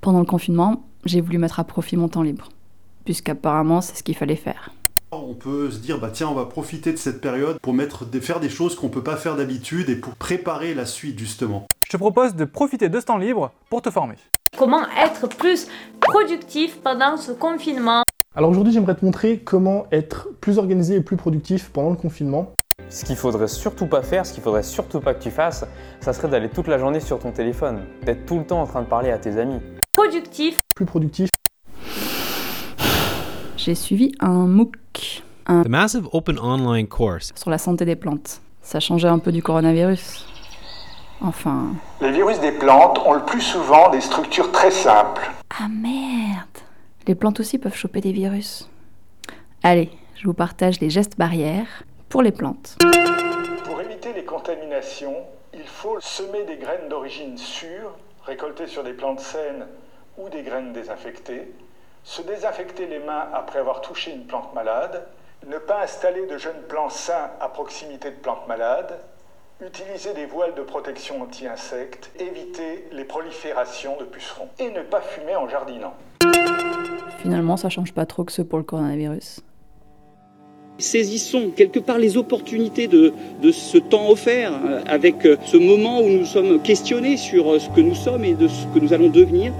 Pendant le confinement, j'ai voulu mettre à profit mon temps libre, puisqu'apparemment c'est ce qu'il fallait faire. On peut se dire, bah tiens, on va profiter de cette période pour mettre, faire des choses qu'on peut pas faire d'habitude et pour préparer la suite justement. Je te propose de profiter de ce temps libre pour te former. Comment être plus productif pendant ce confinement? Alors aujourd'hui, j'aimerais te montrer comment être plus organisé et plus productif pendant le confinement. Ce qu'il faudrait surtout pas faire, ce qu'il faudrait surtout pas que tu fasses, ça serait d'aller toute la journée sur ton téléphone, d'être tout le temps en train de parler à tes amis. Productif. Plus productif. J'ai suivi un MOOC, un The massive open online course sur la santé des plantes. Ça changeait un peu du coronavirus. Enfin. Les virus des plantes ont le plus souvent des structures très simples. Ah merde Les plantes aussi peuvent choper des virus. Allez, je vous partage les gestes barrières pour les plantes. Pour éviter les contaminations, il faut semer des graines d'origine sûre, récoltées sur des plantes saines ou des graines désinfectées, se désinfecter les mains après avoir touché une plante malade, ne pas installer de jeunes plants sains à proximité de plantes malades, utiliser des voiles de protection anti-insectes, éviter les proliférations de pucerons et ne pas fumer en jardinant. Finalement, ça change pas trop que ce pour le coronavirus. Saisissons quelque part les opportunités de, de ce temps offert euh, avec euh, ce moment où nous sommes questionnés sur euh, ce que nous sommes et de ce que nous allons devenir.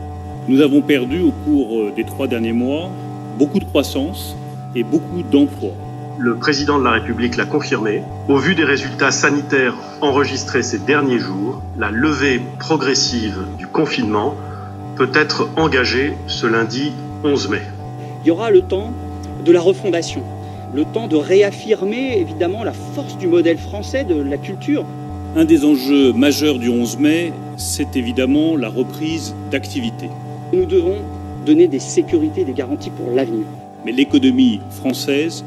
Nous avons perdu au cours des trois derniers mois beaucoup de croissance et beaucoup d'emplois. Le président de la République l'a confirmé. Au vu des résultats sanitaires enregistrés ces derniers jours, la levée progressive du confinement peut être engagée ce lundi 11 mai. Il y aura le temps de la refondation, le temps de réaffirmer évidemment la force du modèle français de la culture. Un des enjeux majeurs du 11 mai, c'est évidemment la reprise d'activité. Nous devons donner des sécurités, des garanties pour l'avenir. Mais l'économie française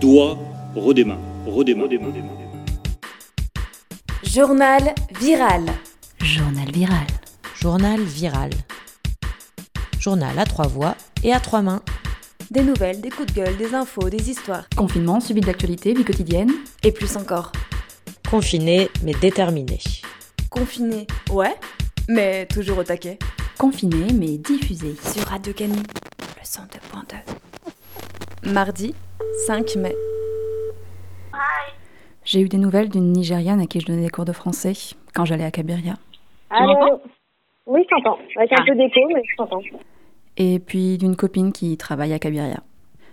doit redémarrer. redémarrer. Journal viral. Journal viral. Journal viral. Journal à trois voix et à trois mains. Des nouvelles, des coups de gueule, des infos, des histoires. Confinement, suivi d'actualité, vie quotidienne. Et plus encore. Confiné mais déterminé. Confiné, ouais, mais toujours au taquet. Confiné mais diffusé. Sur Radio Canu, le 102.2. Mardi 5 mai. J'ai eu des nouvelles d'une Nigériane à qui je donnais des cours de français quand j'allais à Kabiria. Allô Oui, je t'entends. Avec un peu d'écho, mais je t'entends. Et puis d'une copine qui travaille à Kabiria.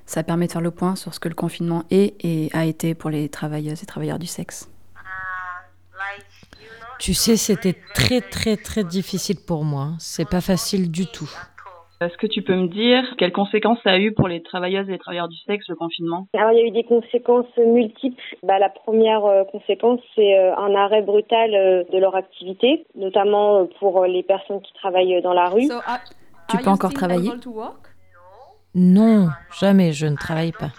Ça permet de faire le point sur ce que le confinement est et a été pour les travailleuses et travailleurs du sexe. Tu sais, c'était très très très difficile pour moi. C'est pas facile du tout. Est-ce que tu peux me dire quelles conséquences ça a eu pour les travailleuses et les travailleurs du sexe, le confinement? Alors, il y a eu des conséquences multiples. Bah, la première euh, conséquence, c'est euh, un arrêt brutal euh, de leur activité, notamment euh, pour les personnes qui travaillent dans la rue. Tu peux encore travailler? Non, jamais, je ne travaille pas.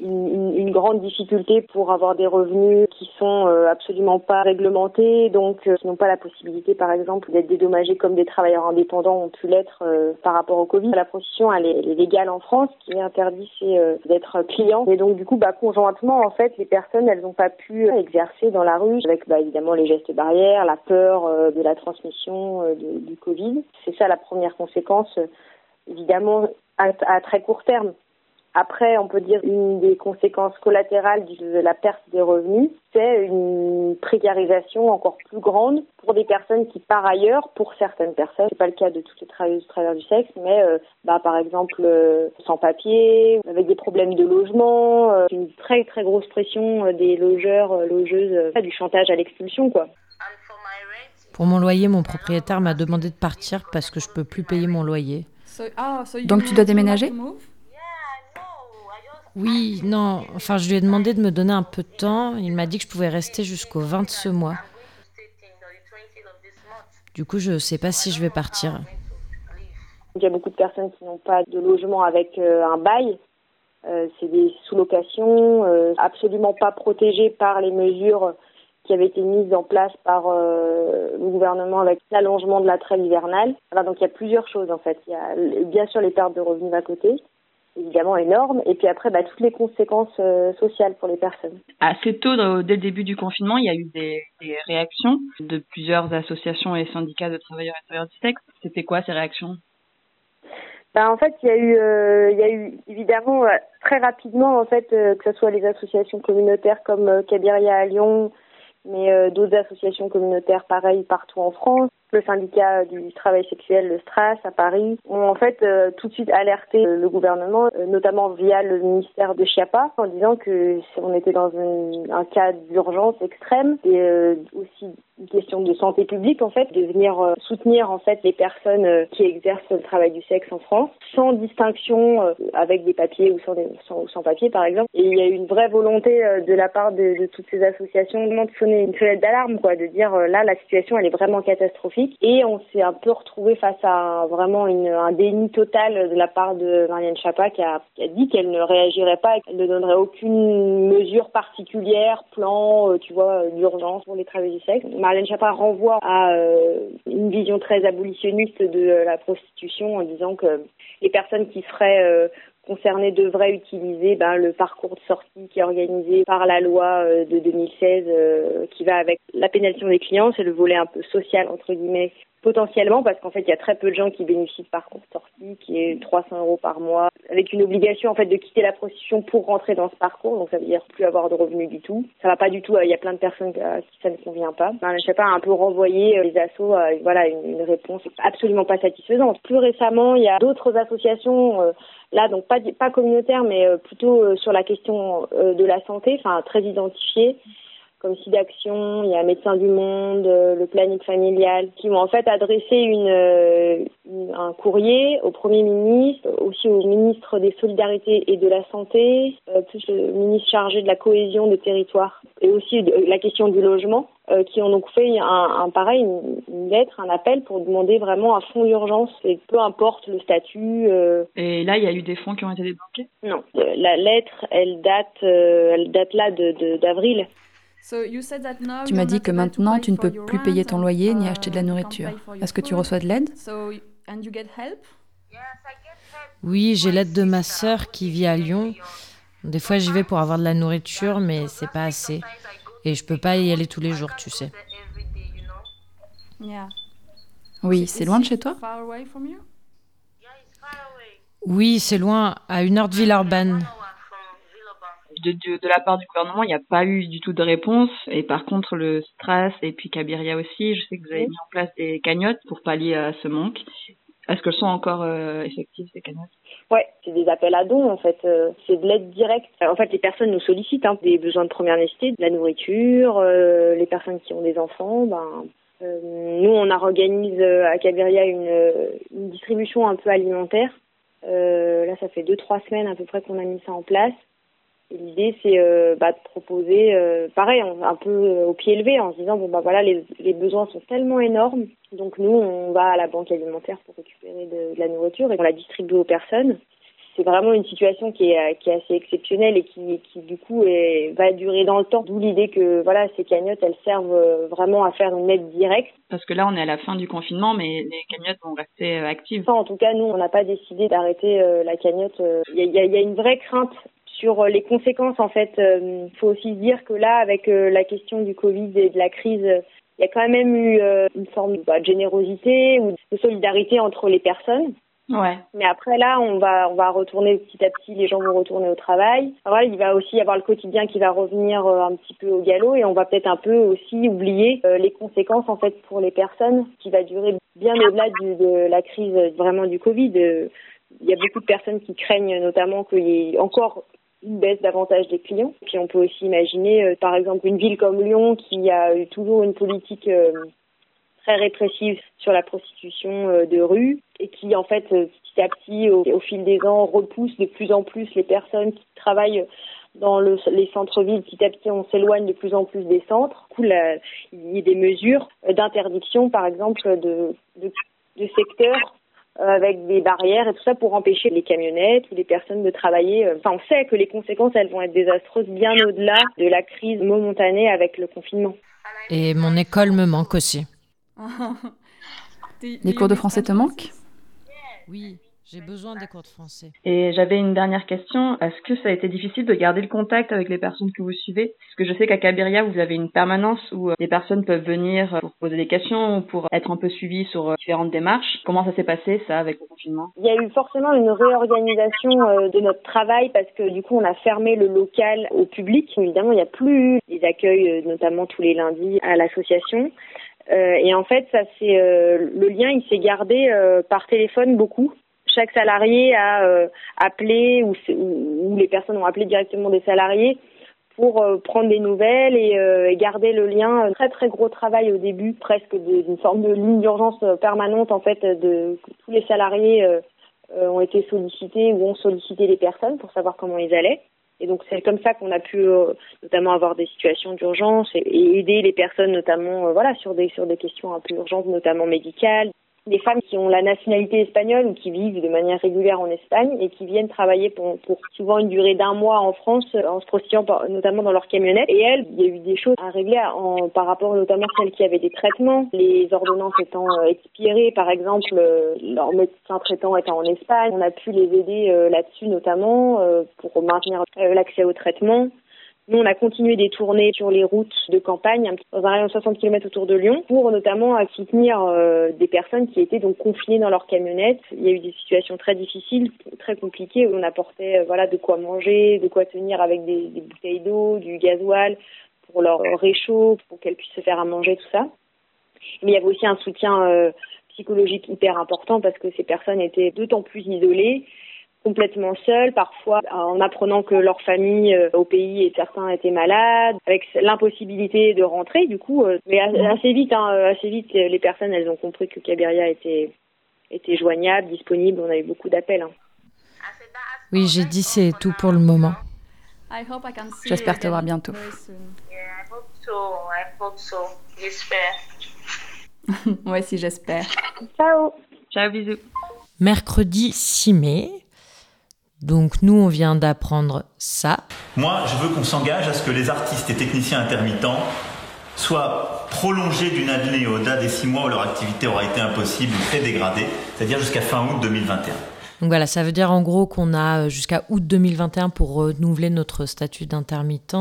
Une, une grande difficulté pour avoir des revenus qui sont euh, absolument pas réglementés, donc euh, qui n'ont pas la possibilité, par exemple, d'être dédommagés comme des travailleurs indépendants ont pu l'être euh, par rapport au Covid. La prostitution, elle est, légale en France. Ce qui est interdit, c'est d'être client. Et donc, du coup, bah, conjointement, en fait, les personnes, elles n'ont pas pu exercer dans la rue avec, bah, évidemment, les gestes barrières, la peur de la transmission du Covid. C'est ça la première conséquence, évidemment, à très court terme. Après, on peut dire une des conséquences collatérales de la perte des revenus, c'est une précarisation encore plus grande pour des personnes qui, par ailleurs, pour certaines personnes, c'est pas le cas de toutes les travailleuses et travailleurs du sexe, mais euh, bah, par exemple euh, sans papier, avec des problèmes de logement, euh, une très très grosse pression euh, des logeurs, euh, logeuses, euh, du chantage à l'expulsion, quoi. Pour mon loyer, mon propriétaire m'a demandé de partir parce que je peux plus payer mon loyer. Donc tu dois déménager Oui, non, enfin je lui ai demandé de me donner un peu de temps. Il m'a dit que je pouvais rester jusqu'au 20 de ce mois. Du coup, je sais pas si je vais partir. Il y a beaucoup de personnes qui n'ont pas de logement avec euh, un bail. Euh, c'est des sous-locations euh, absolument pas protégées par les mesures qui avaient été mises en place par le gouvernement avec l'allongement de la trêve hivernale. Voilà, donc il y a plusieurs choses en fait. Il y a bien sûr les pertes de revenus d'un côté évidemment énorme. Et puis après, bah, toutes les conséquences euh, sociales pour les personnes. Assez tôt, dès le début du confinement, il y a eu des, des réactions de plusieurs associations et syndicats de travailleurs et travailleurs du sexe. C'était quoi ces réactions? Bah, en fait, il y a eu, euh, il y a eu évidemment euh, très rapidement en fait euh, que ce soit les associations communautaires comme Cabiria à Lyon, mais d'autres associations communautaires pareilles partout en France, le syndicat du travail sexuel, le STRAS à Paris, ont en fait euh, tout de suite alerté le gouvernement, euh, notamment via le ministère de Chiappa, en disant que on était dans un cas d'urgence extrême et euh, aussi une question de santé publique en fait, de venir soutenir en fait les personnes qui exercent le travail du sexe en France, sans distinction avec des papiers ou sans, sans, sans papiers par exemple. Et il y a une vraie volonté de la part de, de toutes ces associations de sonner une sonnette d'alarme, quoi, de dire là la situation elle est vraiment catastrophique et on s'est un peu retrouvé face à vraiment un déni total de la part de Marianne Chapa qui a, qui a dit qu'elle ne réagirait pas et qu'elle ne donnerait aucune mesure particulière, plan, euh, tu vois, d'urgence pour les travailleurs du sexe. Marianne Chapa renvoie à euh, une vision très abolitionniste de la prostitution en disant que les personnes qui seraient euh, concernés devraient utiliser ben, le parcours de sortie qui est organisé par la loi euh, de 2016 euh, qui va avec la pénalisation des clients, c'est le volet un peu social entre guillemets potentiellement parce qu'en fait il y a très peu de gens qui bénéficient de parcours de sortie qui est 300 euros par mois avec une obligation en fait de quitter la prostitution pour rentrer dans ce parcours. Donc ça veut dire plus avoir de revenus du tout. Ça va pas du tout il y a plein de personnes à qui ça ne convient pas. Ben, je sais pas un peu renvoyer euh, les assos à voilà une, réponse absolument pas satisfaisante. Plus récemment il y a d'autres associations là donc pas pas communautaire mais euh, plutôt euh, sur la question euh, de la santé enfin très identifiée comme SIDAction, il y a Médecins du Monde, le planning familial, qui ont en fait adressé une, un courrier au Premier ministre, aussi au ministre des Solidarités et de la Santé, plus le ministre chargé de la cohésion des territoires, et aussi la question du logement, euh, qui ont donc fait un, un pareil, une, lettre, un appel pour demander vraiment un fonds d'urgence, et peu importe le statut. Euh... Et là, il y a eu des fonds qui ont été débloqués? Non, euh, la lettre, elle date, euh, elle date là de d'avril. Tu m'as dit que maintenant, tu ne peux plus payer ton loyer ni acheter de la nourriture. Est-ce que tu reçois de l'aide? Oui, j'ai l'aide de ma sœur qui vit à Lyon. Des fois, j'y vais pour avoir de la nourriture, mais c'est pas assez. Et je peux pas y aller tous les jours, tu sais. Oui, c'est loin de chez toi? Oui, c'est loin, à une heure de Villeurbanne. De, de, de, la part du gouvernement, il n'y a pas eu du tout de réponse. Et par contre, le Stras et puis Kabiria aussi, je sais que vous avez mis en place des cagnottes pour pallier à ce manque. Est-ce qu'elles sont encore euh, effectives, ces cagnottes? Ouais, c'est des appels à dons en fait. Euh, c'est de l'aide directe. En fait, les personnes nous sollicitent hein, des besoins de première nécessité, de la nourriture, euh, les personnes qui ont des enfants. Ben, euh, nous, on a organisé à Cabiria une, une, distribution un peu alimentaire. là, ça fait deux trois semaines à peu près qu'on a mis ça en place. L'idée, c'est euh, bah, de proposer, euh, pareil, un peu euh, au pied levé, en se disant, bon, bah voilà, les, les, besoins sont tellement énormes, donc nous, on va à la banque alimentaire pour récupérer de, de la nourriture et on la distribue aux personnes. C'est vraiment une situation qui est, qui est assez exceptionnelle et qui, qui du coup, est, va durer dans le temps. D'où l'idée que voilà, ces cagnottes, elles servent vraiment à faire une aide directe. Parce que là, on est à la fin du confinement, mais les cagnottes vont rester actives. Enfin, en tout cas, nous, on n'a pas décidé d'arrêter la cagnotte. Il y a, y a une vraie crainte sur les conséquences, en fait, il euh, faut aussi dire que là, avec euh, la question du Covid et de la crise, il y a quand même eu euh, une forme bah, de générosité ou de solidarité entre les personnes. Ouais. Mais après là, on va on va retourner petit à petit, les gens vont retourner au travail. Alors, il va aussi y avoir le quotidien qui va revenir un petit peu au galop et on va peut-être un peu aussi oublier les conséquences en fait pour les personnes qui va durer bien au-delà de la crise vraiment du Covid. Il y a beaucoup de personnes qui craignent notamment qu'il y ait encore une baisse davantage des clients. Puis on peut aussi imaginer, euh, par exemple, une ville comme Lyon qui a eu toujours une politique euh, très répressive sur la prostitution euh, de rue et qui, en fait, petit à petit, au, au, fil des ans, repousse de plus en plus les personnes qui travaillent dans le, les centres-villes. Petit à petit, on s'éloigne de plus en plus des centres. Du coup, là, il y a des mesures d'interdiction, par exemple, de, de, de secteurs euh, avec des barrières et tout ça pour empêcher les camionnettes ou les personnes de travailler. Euh, enfin, on sait que les conséquences, elles vont être désastreuses bien au-delà de la crise momentanée avec le confinement. Et mon école me manque aussi. les cours de français te manquent? Oui, J'ai besoin des cours de français. Et j'avais une dernière question. Est-ce que ça a été difficile de garder le contact avec les personnes que vous suivez? Parce que je sais qu'à Cabiria, vous avez une permanence où les personnes peuvent venir pour poser des questions ou pour être un peu suivies sur différentes démarches. Comment ça s'est passé, ça, avec le confinement? Il y a eu forcément une réorganisation de notre travail parce que du coup, on a fermé le local au public. Évidemment, il n'y a plus les accueils, notamment tous les lundis, à l'association. Euh, et en fait, ça c'est euh, le lien, il s'est gardé euh, par téléphone beaucoup. Chaque salarié a appelé ou, ou, les personnes ont appelé directement des salariés pour prendre des nouvelles et, garder le lien. Très très gros travail au début, presque d'une forme de ligne d'urgence permanente en fait. De tous les salariés ont été sollicités ou ont sollicité les personnes pour savoir comment ils allaient. Et donc c'est comme ça qu'on a pu euh, notamment avoir des situations d'urgence et, et, aider les personnes notamment euh, voilà sur des sur des questions un peu urgentes notamment médicales des femmes qui ont la nationalité espagnole ou qui vivent de manière régulière en Espagne et qui viennent travailler pour, pour souvent une durée d'un mois en France euh, en se prostituant notamment dans leur camionnette. Et elles, il y a eu des choses à régler en, par rapport notamment à celles qui avaient des traitements, les ordonnances étant euh, expirées, par exemple, euh, leur médecin traitant étant en Espagne. On a pu les aider là-dessus notamment pour maintenir l'accès au traitement. Nous, on a continué des tournées sur les routes de campagne, dans un rayon de 60 km autour de Lyon, pour notamment soutenir euh, des personnes qui étaient donc confinées dans leur camionnette. Il y a eu des situations très difficiles, très compliquées, où on apportait euh, voilà de quoi manger, de quoi tenir avec des, des bouteilles d'eau, du gasoil pour leur réchaud, pour qu'elles puissent se faire à manger, tout ça. Mais il y avait aussi un soutien euh, psychologique hyper important parce que ces personnes étaient d'autant plus isolées complètement seuls, parfois en apprenant que leur famille euh, au pays et certains étaient malades, avec l'impossibilité de rentrer. Du coup, euh, mais assez vite, hein, euh, assez vite, les personnes elles ont compris que Cabiria était était joignable, disponible. On a eu beaucoup d'appels. Hein. Oui, j'ai dit c'est tout pour le moment. J'espère te voir bientôt. ouais, si j'espère. Ciao. Ciao, bisous. Mercredi 6 mai, donc nous, on vient d'apprendre ça. Moi, je veux qu'on s'engage à ce que les artistes et techniciens intermittents soient prolongés d'une année au-delà des six mois où leur activité aura été impossible ou très dégradée, c'est-à-dire jusqu'à fin août 2021. Donc voilà, ça veut dire en gros qu'on a euh, jusqu'à août 2021 pour renouveler notre statut d'intermittent,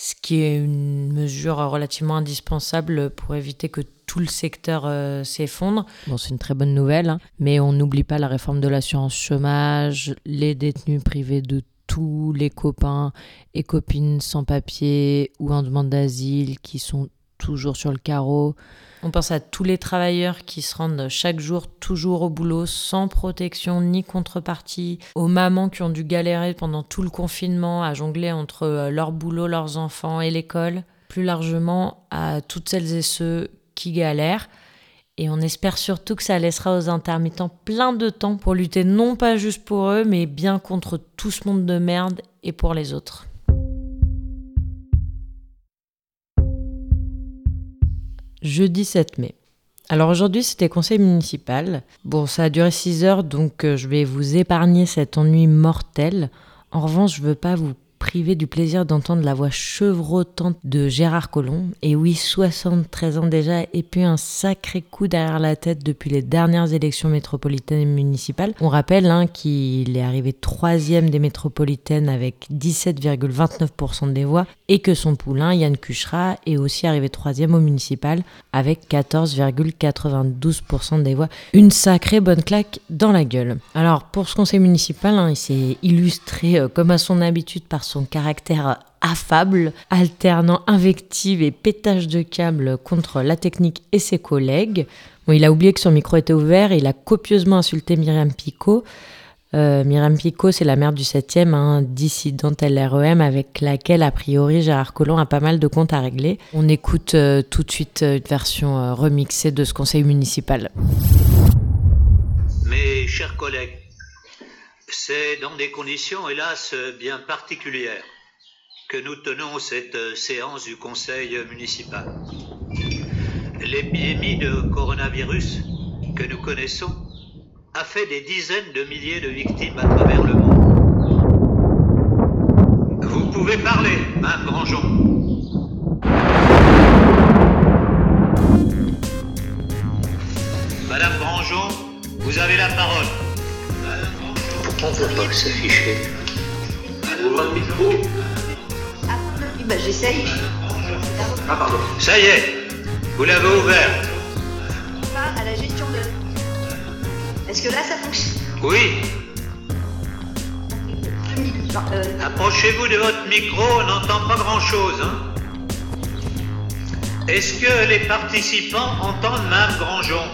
ce qui est une mesure relativement indispensable pour éviter que tout le secteur euh, s'effondre. Bon, c'est une très bonne nouvelle, hein. mais on n'oublie pas la réforme de l'assurance chômage, les détenus privés de tous les copains et copines sans papier ou en demande d'asile qui sont toujours sur le carreau. On pense à tous les travailleurs qui se rendent chaque jour toujours au boulot sans protection ni contrepartie, aux mamans qui ont dû galérer pendant tout le confinement à jongler entre euh, leur boulot, leurs enfants et l'école. Plus largement, à toutes celles et ceux qui galèrent. Et on espère surtout que ça laissera aux intermittents plein de temps pour lutter non pas juste pour eux, mais bien contre tout ce monde de merde et pour les autres. Jeudi 7 mai. Alors aujourd'hui c'était conseil municipal. Bon ça a duré 6 heures donc euh, je vais vous épargner cet ennui mortel. En revanche je veux pas vous privé du plaisir d'entendre la voix chevrotante de Gérard Collomb. Et oui, 73 ans déjà, et puis un sacré coup derrière la tête depuis les dernières élections métropolitaines et municipales. On rappelle hein, qu'il est arrivé troisième des métropolitaines avec 17,29% des voix, et que son poulain, Yann Cuchera, est aussi arrivé troisième au municipal avec 14,92% des voix. Une sacrée bonne claque dans la gueule. Alors pour ce conseil municipal, hein, il s'est illustré euh, comme à son habitude par son caractère affable, alternant invective et pétage de câble contre la technique et ses collègues. Il a oublié que son micro était ouvert et il a copieusement insulté Myriam Picot. Euh, Myriam Picot, c'est la mère du 7e, hein, dissidente LREM, avec laquelle, a priori, Gérard Collomb a pas mal de comptes à régler. On écoute euh, tout de suite euh, une version remixée de ce conseil municipal. Mes chers collègues, c'est dans des conditions, hélas, bien particulières que nous tenons cette séance du Conseil municipal. L'épidémie de coronavirus que nous connaissons a fait des dizaines de milliers de victimes à travers le monde. Vous pouvez parler, Mme Grandjean. Madame Grandjean, vous avez la parole. On voit pas s'afficher Votre micro Bah j'essaye. Ah pardon. Ça y est, vous l'avez ouvert. Pas à la gestion de. Est-ce que là ça fonctionne? Oui, Euh, approchez-vous de votre micro, on n'entend pas grand-chose. Hein Est-ce que les participants entendent Mme Grandjean?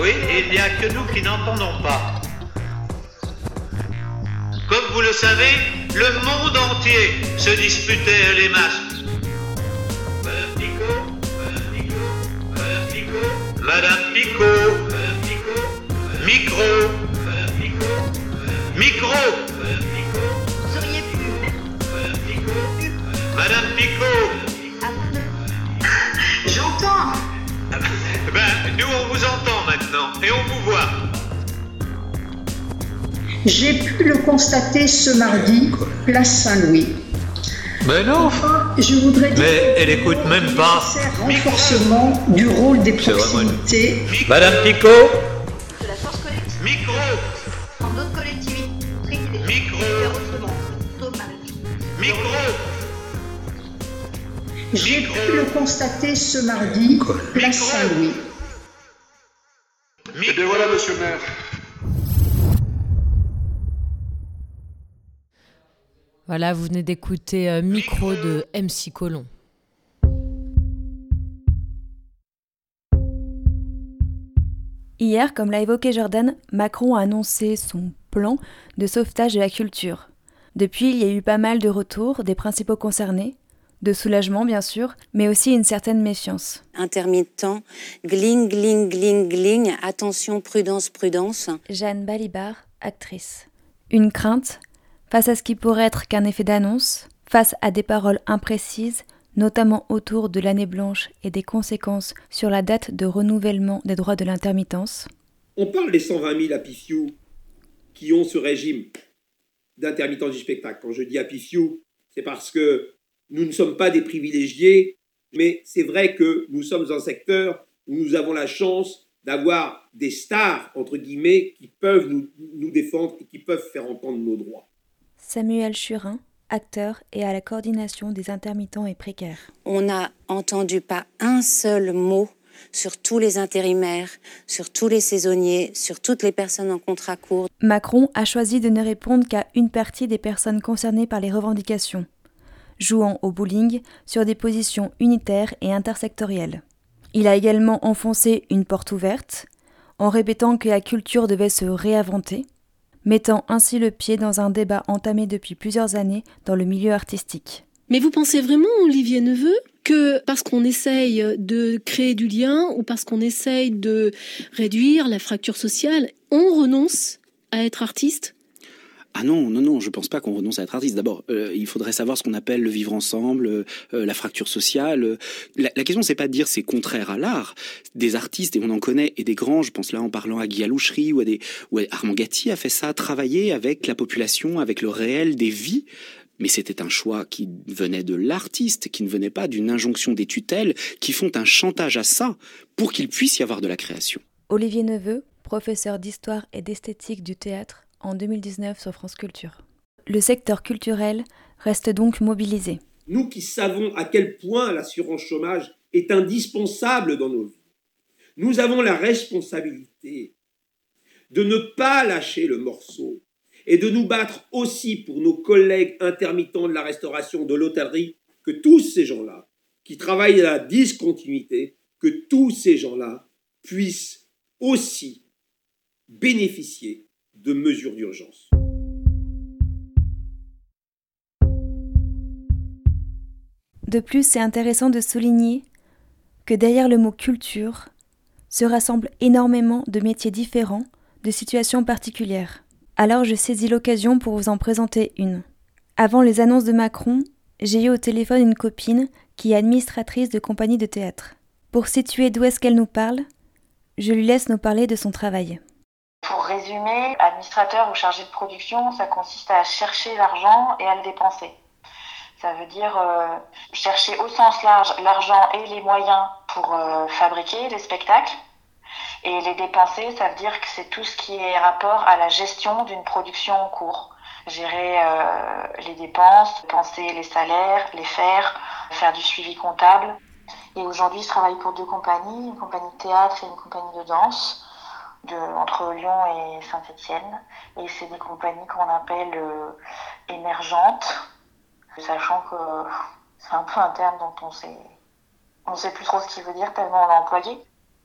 Oui, il n'y a que nous qui n'entendons pas. Comme vous le savez, le monde entier se disputait les masques. Madame Picot Madame Picot Madame Picot Madame Picot Madame Picot Micro Madame Picot Micro Madame Picot. Madame Picot Madame Picot Ben, nous on vous entend maintenant et on vous voit. J'ai pu le constater ce mardi, place Saint-Louis. Mais non Enfin, je voudrais dire Mais elle écoute même pas. renforcement du rôle des proximités. Madame Picot J'ai pu le constater ce mardi, place Saint-Louis. Eh bien voilà, monsieur le maire. Voilà, vous venez d'écouter euh, Micro de MC Colon. Hier, comme l'a évoqué Jordan, Macron a annoncé son plan de sauvetage de la culture. Depuis, il y a eu pas mal de retours des principaux concernés, de soulagement bien sûr, mais aussi une certaine méfiance. intermittent, gling, gling, gling, gling, attention, prudence, prudence. Jeanne Balibar, actrice. Une crainte face à ce qui pourrait être qu'un effet d'annonce, face à des paroles imprécises, notamment autour de l'année blanche et des conséquences sur la date de renouvellement des droits de l'intermittence. On parle des 120 000 apifious qui ont ce régime d'intermittence du spectacle. Quand je dis apifious, c'est parce que nous ne sommes pas des privilégiés, mais c'est vrai que nous sommes un secteur où nous avons la chance d'avoir des stars, entre guillemets, qui peuvent nous, nous défendre et qui peuvent faire entendre nos droits. Samuel Churin, acteur et à la coordination des intermittents et précaires. On n'a entendu pas un seul mot sur tous les intérimaires, sur tous les saisonniers, sur toutes les personnes en contrat court. Macron a choisi de ne répondre qu'à une partie des personnes concernées par les revendications, jouant au bowling sur des positions unitaires et intersectorielles. Il a également enfoncé une porte ouverte, en répétant que la culture devait se réinventer, mettant ainsi le pied dans un débat entamé depuis plusieurs années dans le milieu artistique. Mais vous pensez vraiment, Olivier Neveu, que parce qu'on essaye de créer du lien ou parce qu'on essaye de réduire la fracture sociale, on renonce à être artiste? Ah non, non, non, je pense pas qu'on renonce à être artiste. D'abord, euh, il faudrait savoir ce qu'on appelle le vivre ensemble, euh, euh, la fracture sociale. La, la question, c'est pas de dire c'est contraire à l'art. Des artistes, et on en connaît, et des grands, je pense là en parlant à Guy Alouchery ou à des, Armand Gatti a fait ça, travailler avec la population, avec le réel des vies. Mais c'était un choix qui venait de l'artiste, qui ne venait pas d'une injonction des tutelles qui font un chantage à ça pour qu'il puisse y avoir de la création. Olivier Neveu, professeur d'histoire et d'esthétique du théâtre en 2019 sur France Culture. Le secteur culturel reste donc mobilisé. Nous qui savons à quel point l'assurance chômage est indispensable dans nos vies, nous avons la responsabilité de ne pas lâcher le morceau et de nous battre aussi pour nos collègues intermittents de la restauration, de l'hôtellerie, que tous ces gens-là, qui travaillent à la discontinuité, que tous ces gens-là puissent aussi bénéficier de mesures d'urgence. De plus, c'est intéressant de souligner que derrière le mot culture se rassemblent énormément de métiers différents, de situations particulières. Alors je saisis l'occasion pour vous en présenter une. Avant les annonces de Macron, j'ai eu au téléphone une copine qui est administratrice de compagnie de théâtre. Pour situer d'où est-ce qu'elle nous parle, je lui laisse nous parler de son travail. Résumer, administrateur ou chargé de production, ça consiste à chercher l'argent et à le dépenser. Ça veut dire euh, chercher au sens large l'argent et les moyens pour euh, fabriquer les spectacles. Et les dépenser, ça veut dire que c'est tout ce qui est rapport à la gestion d'une production en cours. Gérer euh, les dépenses, penser les salaires, les faire, faire du suivi comptable. Et aujourd'hui, je travaille pour deux compagnies, une compagnie de théâtre et une compagnie de danse, de, entre Lyon et Saint-Étienne. Et c'est des compagnies qu'on appelle euh, émergentes, sachant que c'est un peu un terme dont on sait, on sait plus trop ce qu'il veut dire tellement on l'a employé.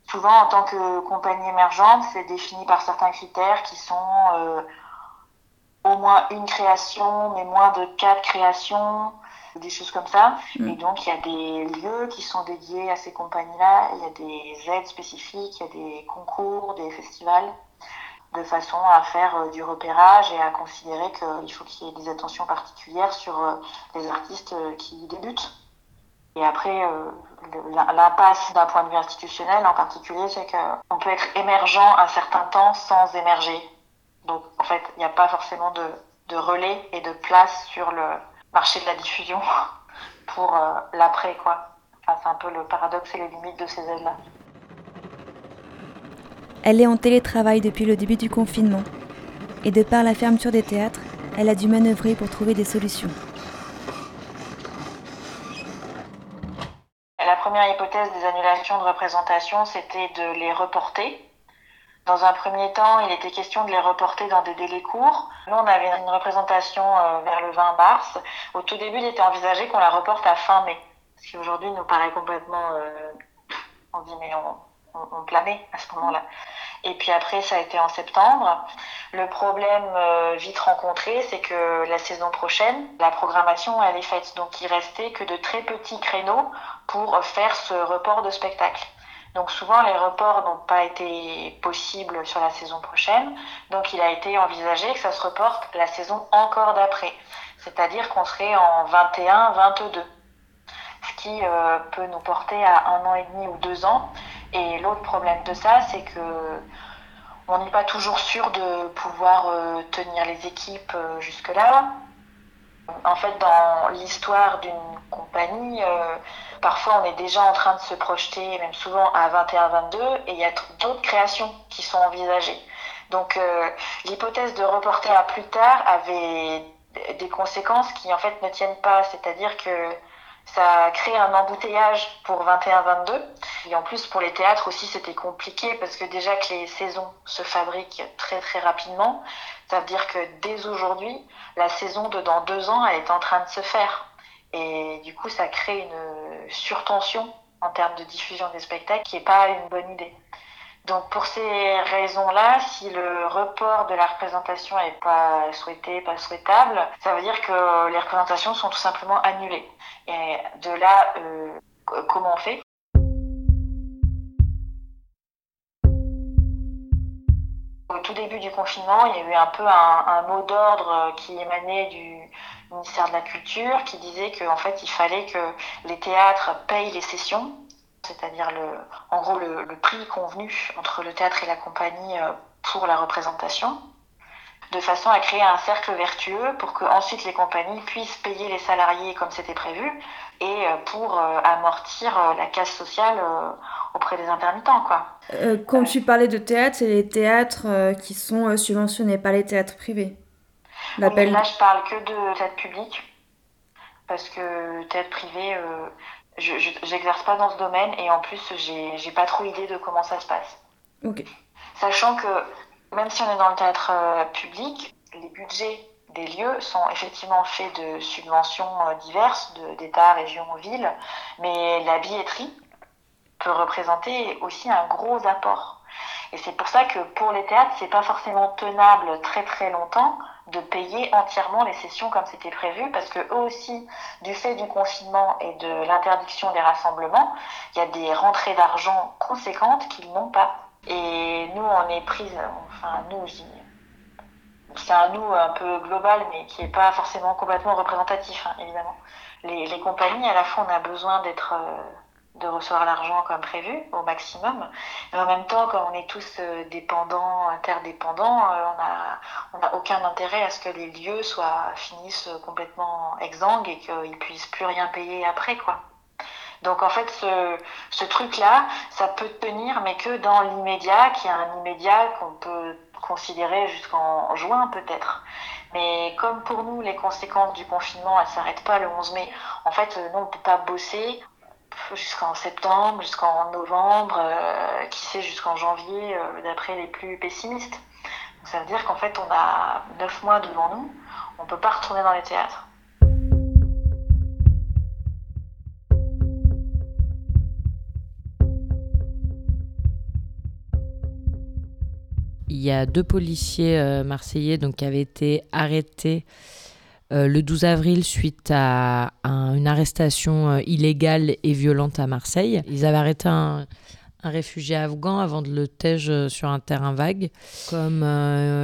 Souvent, en tant que compagnie émergente, c'est défini par certains critères qui sont euh, au moins une création, mais moins de quatre créations, des choses comme ça. Mm. Et donc, il y a des lieux qui sont dédiés à ces compagnies-là, il y a des aides spécifiques, il y a des concours, des festivals, de façon à faire euh, du repérage et à considérer qu'il faut qu'il y ait des attentions particulières sur euh, les artistes euh, qui débutent. Et après, l'impasse d'un point de vue institutionnel en particulier, c'est qu'on peut être émergent un certain temps sans émerger. Donc, en fait, il n'y a pas forcément de, de relais et de place sur le marché de la diffusion pour euh, l'après, quoi. Enfin, c'est un peu le paradoxe et les limites de ces aides-là. Elle est en télétravail depuis le début du confinement. Et de par la fermeture des théâtres, elle a dû manœuvrer pour trouver des solutions. La première hypothèse des annulations de représentation, c'était de les reporter. Dans un premier temps, il était question de les reporter dans des délais courts. Nous, on avait une représentation euh, vers le 20 mars. Au tout début, il était envisagé qu'on la reporte à fin mai. Ce qui aujourd'hui nous paraît complètement... on dit, mais on, on, on planait à ce moment-là. Et puis après, ça a été en septembre. Le problème euh, vite rencontré, c'est que la saison prochaine, la programmation, elle est faite. Donc, il restait que de très petits créneaux pour faire ce report de spectacle. Donc souvent les reports n'ont pas été possibles sur la saison prochaine, donc il a été envisagé que ça se reporte la saison encore d'après, c'est-à-dire qu'on serait en 21-22, ce qui euh, peut nous porter à un an et demi ou deux ans. Et l'autre problème de ça, c'est que on n'est pas toujours sûr de pouvoir euh, tenir les équipes euh, jusque-là. En fait, dans l'histoire d'une compagnie, euh, parfois on est déjà en train de se projeter, même souvent à 21-22, et il y a d'autres créations qui sont envisagées. Donc euh, l'hypothèse de reporter à plus tard avait des conséquences qui en fait ne tiennent pas, c'est-à-dire que ça crée un embouteillage pour 21-22. Et en plus, pour les théâtres aussi, c'était compliqué parce que déjà que les saisons se fabriquent très très rapidement, ça veut dire que dès aujourd'hui, la saison de dans deux ans, elle est en train de se faire. Et du coup, ça crée une surtension en termes de diffusion des spectacles qui n'est pas une bonne idée. Donc pour ces raisons-là, si le report de la représentation n'est pas souhaité, pas souhaitable, ça veut dire que les représentations sont tout simplement annulées. Et de là, euh, comment on fait? Au tout début du confinement, il y a eu un peu un, un mot d'ordre qui émanait du ministère de la Culture qui disait qu'en fait, il fallait que les théâtres payent les sessions c'est-à-dire le, en gros le, le, prix convenu entre le théâtre et la compagnie pour la représentation, de façon à créer un cercle vertueux pour que ensuite les compagnies puissent payer les salariés comme c'était prévu et pour amortir la casse sociale auprès des intermittents. Quoi. Euh, quand tu parlais de théâtre, c'est les théâtres euh, qui sont euh, subventionnés, pas les théâtres privés. Oui, là, je parle que de théâtre public, parce que théâtre privé je j'exerce pas dans ce domaine et en plus j'ai pas trop idée de comment ça se passe. Sachant que même si on est dans le théâtre euh, public, les budgets des lieux sont effectivement faits de subventions euh, diverses d'État, région, ville, mais la billetterie peut représenter aussi un gros apport. Et c'est pour ça que pour les théâtres, c'est pas forcément tenable très très longtemps de payer entièrement les sessions comme c'était prévu, parce que eux aussi, du fait du confinement et de l'interdiction des rassemblements, il y a des rentrées d'argent conséquentes qu'ils n'ont pas. Et nous, on est pris, enfin nous, c'est un nous un peu global, mais qui n'est pas forcément complètement représentatif, hein, évidemment. Les, compagnies, à la fois, on a besoin d'être euh, de recevoir l'argent comme prévu au maximum. Mais en même temps, comme on est tous euh, dépendants, interdépendants, euh, on n'a on a aucun intérêt à ce que les lieux soient finissent complètement exsangues et qu'ils puissent plus rien payer après, quoi. Donc en fait, ce, ce truc-là, ça peut tenir, mais que dans l'immédiat, qui est un immédiat qu'on peut considérer jusqu'en juin peut-être. Mais comme pour nous, les conséquences du confinement, elles s'arrêtent pas le 11 mai, en fait, nous, on peut pas bosser jusqu'en septembre, jusqu'en novembre, euh, qui sait jusqu'en janvier, euh, d'après les plus pessimistes. Donc, ça veut dire qu'en fait, on a neuf mois devant nous, on peut pas retourner dans les théâtres. Il y a deux policiers euh, marseillais donc, qui avaient été arrêtés euh, le 12 avril suite à, un- une arrestation euh, illégale et violente à Marseille. Ils avaient arrêté un, réfugié afghan avant de le tège euh, sur un terrain vague. Comme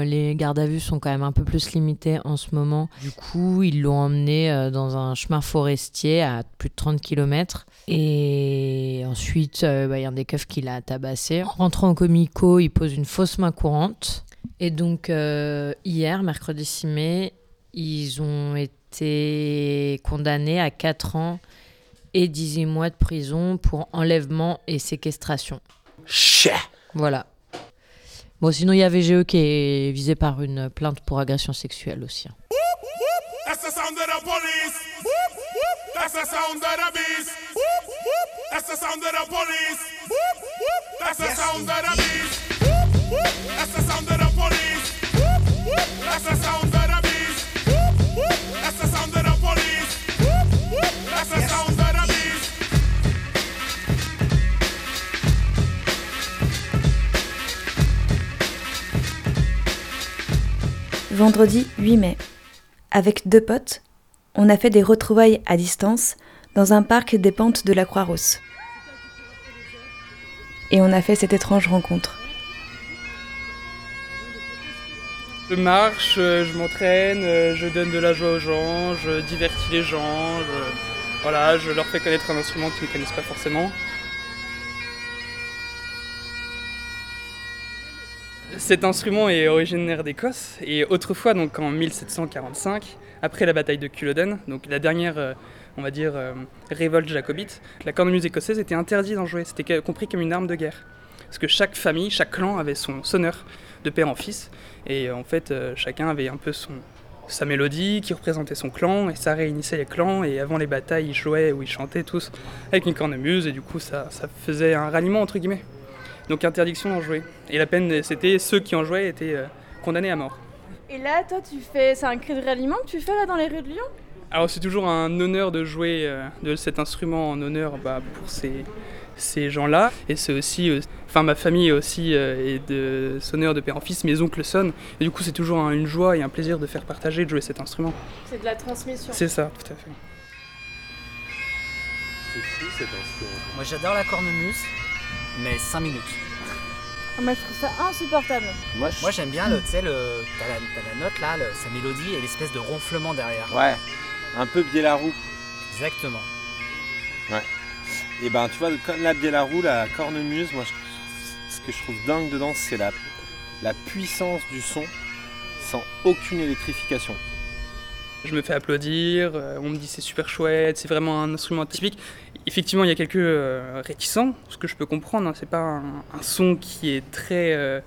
les gardes à vue sont quand même un peu plus limités en ce moment, du coup, ils l'ont emmené dans un chemin forestier à plus de 30 km. Et ensuite, bah, il y a un des keufs qui l'a tabassé. En rentrant au comico, il pose une fausse main courante. Et donc, hier, mercredi 6 mai, ils ont été condamnés à 4 ans et 18 mois de prison pour enlèvement et séquestration. Voilà. Bon, sinon, il y a VGE qui est visé par une plainte pour agression sexuelle aussi. That's the sound of the police. That's the sound of the beast. That's the sound of the Vendredi 8 mai. Avec deux potes, on a fait des retrouvailles à distance dans un parc des pentes de la Croix-Rousse. Et on a fait cette étrange rencontre. Je marche, euh, je m'entraîne, euh, je donne de la joie aux gens, je divertis les gens, voilà, je leur fais connaître un instrument qu'ils ne connaissent pas forcément. Cet instrument est originaire d'Écosse et autrefois, donc en 1745, après la bataille de Culloden, donc la dernière, euh, on va dire, euh, révolte jacobite, la cornemuse écossaise était interdite d'en jouer, c'était compris comme une arme de guerre. Parce que chaque famille, chaque clan avait son sonneur de père en fils, et en fait, euh, chacun avait un peu son, sa mélodie qui représentait son clan, et ça réunissait les clans, et avant les batailles, ils jouaient ou ils chantaient tous avec une cornemuse, et du coup, ça, ça faisait un ralliement, entre guillemets. Donc interdiction d'en jouer. Et la peine, c'était ceux qui en jouaient étaient euh, condamnés à mort. Et là, toi, tu fais. C'est un cri de ralliement que tu fais là dans les rues de Lyon? Alors c'est toujours un honneur de jouer euh, de cet instrument en honneur bah, pour ces, ces gens-là. Et c'est aussi, euh, enfin ma famille aussi euh, est de sonneur de père en fils, mes oncles sonnent. Et du coup c'est toujours un- une joie et un plaisir de faire partager, de jouer cet instrument. C'est de la transmission. C'est ça, tout à fait. C'est fou cet instrument. Moi j'adore la cornemuse, mais 5 minutes. Ah, Moi, je trouve ça insupportable. Moi, j'aime bien le, tu sais, le, t'as la, t'as la note là, le- sa mélodie et l'espèce de ronflement derrière. Ouais, un peu Biélarou. Exactement. Ouais. Et ben tu vois, comme la Biélarou, la cornemuse, moi je- ce que je trouve dingue dedans, c'est la, la puissance du son sans aucune électrification. Je me fais applaudir, euh, on me dit c'est super chouette, c'est vraiment un instrument typique. Effectivement, il y a quelques euh, réticents, ce que je peux comprendre. hein, c'est pas un, un son qui est très. euh,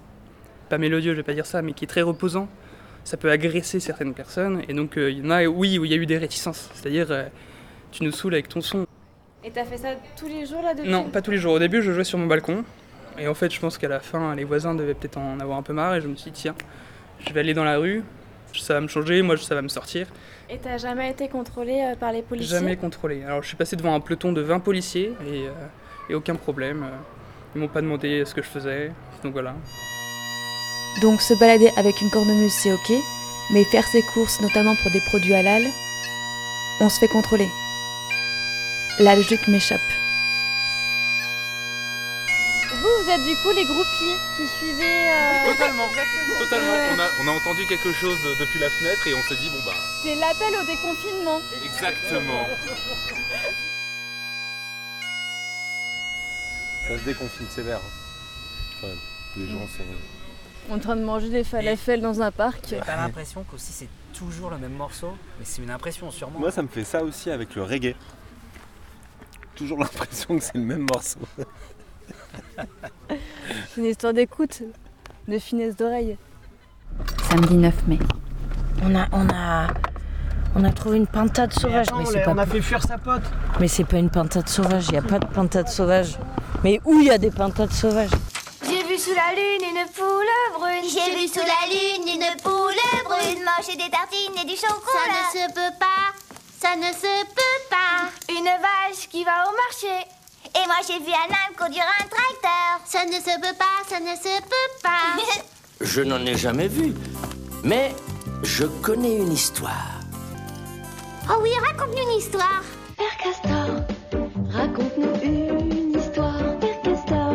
pas mélodieux, je vais pas dire ça, mais qui est très reposant. Ça peut agresser certaines personnes. Et donc, euh, il y en a, oui, où il y a eu des réticences. C'est-à-dire, tu nous saoules avec ton son. Et t'as fait ça tous les jours là depuis? Non, pas tous les jours. Au début, je jouais sur mon balcon. Et en fait, je pense qu'à la fin, les voisins devaient peut-être en avoir un peu marre. Et je me suis dit, tiens, je vais aller dans la rue. Ça va me changer, moi, ça va me sortir. Et t'as jamais été contrôlé euh, par les policiers? Jamais contrôlé. Alors je suis passé devant un peloton de 20 policiers et, euh, et aucun problème. euh, Ils m'ont pas demandé ce que je faisais. Donc voilà. Donc se balader avec une cornemuse c'est ok, mais faire ses courses notamment pour des produits halal, on se fait contrôler. La logique m'échappe. Vous, êtes du coup les groupies qui suivaient. euh, Totalement, totalement. Ouais. On a, on a entendu quelque chose depuis la fenêtre et on s'est dit, bon bah, C'est l'appel au déconfinement. exactement. Ça se déconfine sévère. hein. Quand même. Les gens sont. En train de manger des falafels dans un parc. Pas l'impression qu'aussi c'est toujours le même morceau, mais c'est une impression sûrement. Moi, ça me fait ça aussi avec le reggae. Toujours l'impression que c'est le même morceau. C'est une histoire d'écoute, de finesse d'oreille. Samedi 9 mai. On a, on a, on a trouvé une pintade sauvage. attends, mais on c'est l'a- pas, on a fait fuir sa pote. mais c'est pas une pintade sauvage. Il y a pas de pintade sauvage. Mais où il y a des pintades sauvages? J'ai vu sous la lune une poule brune. J'ai vu sous la lune une poule brune manger des tartines et du Ça chocolat. ne se peut pas, ça ne se peut pas. Une vache qui va au marché. Et moi j'ai vu un âne conduire un tracteur. Ça ne se peut pas, ça ne se peut pas. Je n'en ai jamais vu, mais je connais une histoire. oh oui, raconte-nous une histoire. Père Castor, raconte-nous une histoire. Père Castor,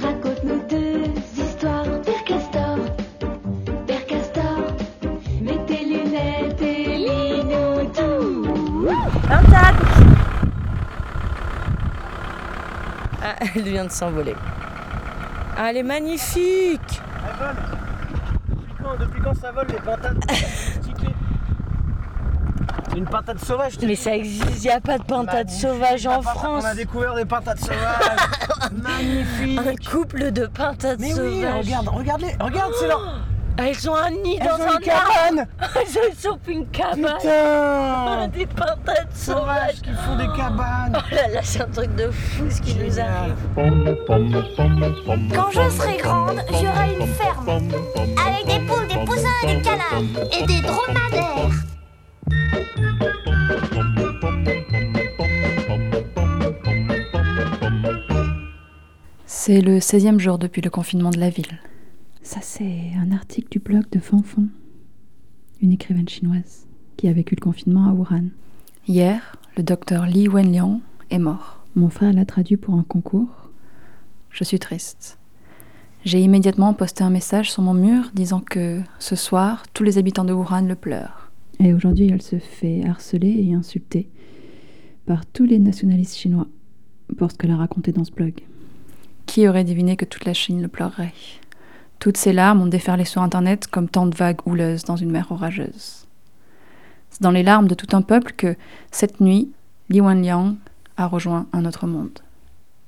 raconte-nous deux histoires. Père Castor, Père Castor, mets tes lunettes et lis-nous tout. Ah, elle vient de s'envoler. Ah, elle est magnifique Elle vole. Depuis quand, depuis quand ça vole les pintades une pintade sauvage. Mais ça existe, il n'y a pas de pintade sauvage en France. On a découvert des pintades sauvages. Magnifique. Un couple de pintades Mais oui, sauvages. regarde, regarde-les, regarde, c'est là. Elles ont un nid Elles dans ont un une cabane. Elles sont une cabane. Putain. Des pintades sauvages. Sauvages qui font des cabanes. Oh là là, c'est un truc de fou ce qui nous arrive. Quand je serai grande, j'aurai une ferme. Avec des poules, des poussins et des canards. Et des dromadaires. C'est le 16e jour depuis le confinement de la ville. Ça, c'est un article du blog de Fanfon, une écrivaine chinoise qui a vécu le confinement à Wuhan. Hier, le docteur Li Wenliang est mort. Mon frère l'a traduit pour un concours. Je suis triste. J'ai immédiatement posté un message sur mon mur disant que ce soir, tous les habitants de Wuhan le pleurent. Et aujourd'hui, elle se fait harceler et insulter par tous les nationalistes chinois pour ce qu'elle a raconté dans ce blog. Qui aurait deviné que toute la Chine le pleurerait? Toutes ces larmes ont déferlé sur Internet comme tant de vagues houleuses dans une mer orageuse. C'est dans les larmes de tout un peuple que, cette nuit, Li Wenliang a rejoint un autre monde.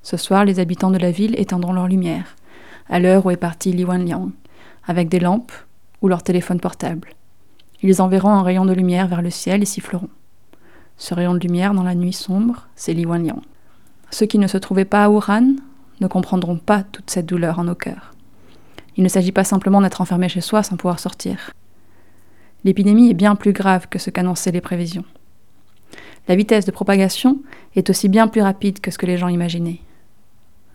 Ce soir, les habitants de la ville éteindront leur lumière, à l'heure où est parti Li Wenliang, avec des lampes ou leur téléphone portable. Ils enverront un rayon de lumière vers le ciel et siffleront. Ce rayon de lumière dans la nuit sombre, c'est Li Wenliang. Ceux qui ne se trouvaient pas à Wuhan ne comprendront pas toute cette douleur en nos cœurs. Il ne s'agit pas simplement d'être enfermé chez soi sans pouvoir sortir. L'épidémie est bien plus grave que ce qu'annonçaient les prévisions. La vitesse de propagation est aussi bien plus rapide que ce que les gens imaginaient.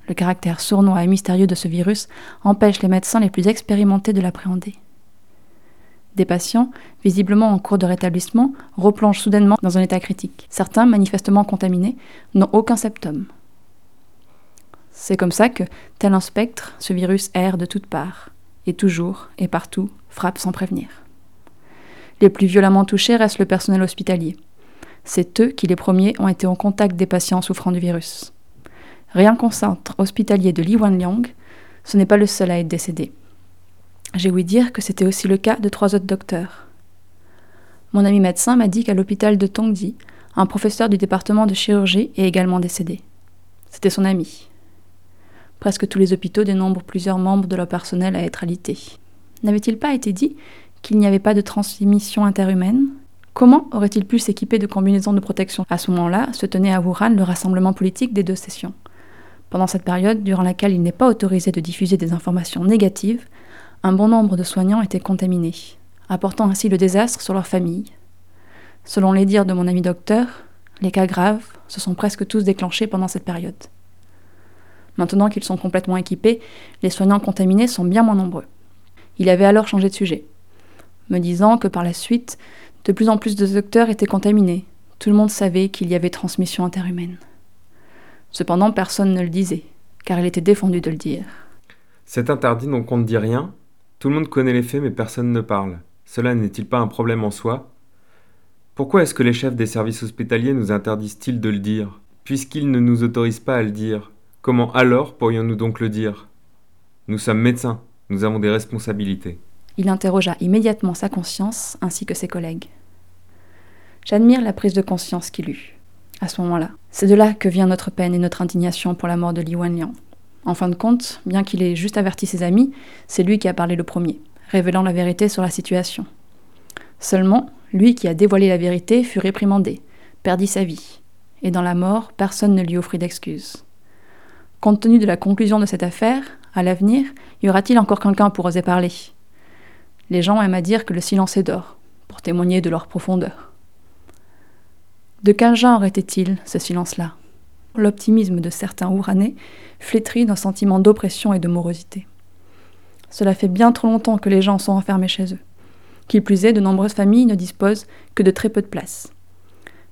Le caractère sournois et mystérieux de ce virus empêche les médecins les plus expérimentés de l'appréhender. Des patients, visiblement en cours de rétablissement, replongent soudainement dans un état critique. Certains, manifestement contaminés, n'ont aucun symptôme. C'est comme ça que, tel un spectre, ce virus erre de toutes parts, et toujours et partout frappe sans prévenir. Les plus violemment touchés restent le personnel hospitalier. C'est eux qui les premiers ont été en contact des patients souffrant du virus. Rien qu'au centre hospitalier de Li Wenliang, ce n'est pas le seul à être décédé. J'ai ouï dire que c'était aussi le cas de trois autres docteurs. Mon ami médecin m'a dit qu'à l'hôpital de Tongji, un professeur du département de chirurgie est également décédé. C'était son ami. Presque tous les hôpitaux dénombrent plusieurs membres de leur personnel à être alités. N'avait-il pas été dit qu'il n'y avait pas de transmission interhumaine? Comment aurait-il pu s'équiper de combinaisons de protection? À ce moment-là, se tenait à Wuhan le rassemblement politique des deux sessions. Pendant cette période, durant laquelle il n'est pas autorisé de diffuser des informations négatives, un bon nombre de soignants étaient contaminés, apportant ainsi le désastre sur leurs familles. Selon les dires de mon ami docteur, les cas graves se sont presque tous déclenchés pendant cette période. Maintenant qu'ils sont complètement équipés, les soignants contaminés sont bien moins nombreux. Il avait alors changé de sujet, me disant que par la suite, de plus en plus de docteurs étaient contaminés. Tout le monde savait qu'il y avait transmission interhumaine. Cependant, personne ne le disait, car il était défendu de le dire. C'est interdit donc on ne dit rien Tout le monde connaît les faits mais personne ne parle. Cela n'est-il pas un problème en soi? Pourquoi est-ce que les chefs des services hospitaliers nous interdisent-ils de le dire Puisqu'ils ne nous autorisent pas à le dire, Comment alors pourrions-nous donc le dire? Nous sommes médecins, nous avons des responsabilités. Il interrogea immédiatement sa conscience ainsi que ses collègues. J'admire la prise de conscience qu'il eut, à ce moment-là. C'est de là que vient notre peine et notre indignation pour la mort de Li Wenliang. En fin de compte, bien qu'il ait juste averti ses amis, c'est lui qui a parlé le premier, révélant la vérité sur la situation. Seulement, lui qui a dévoilé la vérité fut réprimandé, perdit sa vie, et dans la mort, personne ne lui offrit d'excuses. Compte tenu de la conclusion de cette affaire, à l'avenir, y aura-t-il encore quelqu'un pour oser parler? Les gens aiment à dire que le silence est d'or, pour témoigner de leur profondeur. De quel genre était-il, ce silence-là? L'optimisme de certains Ouranais flétri d'un sentiment d'oppression et de morosité. Cela fait bien trop longtemps que les gens sont enfermés chez eux. Qui plus est, de nombreuses familles ne disposent que de très peu de place.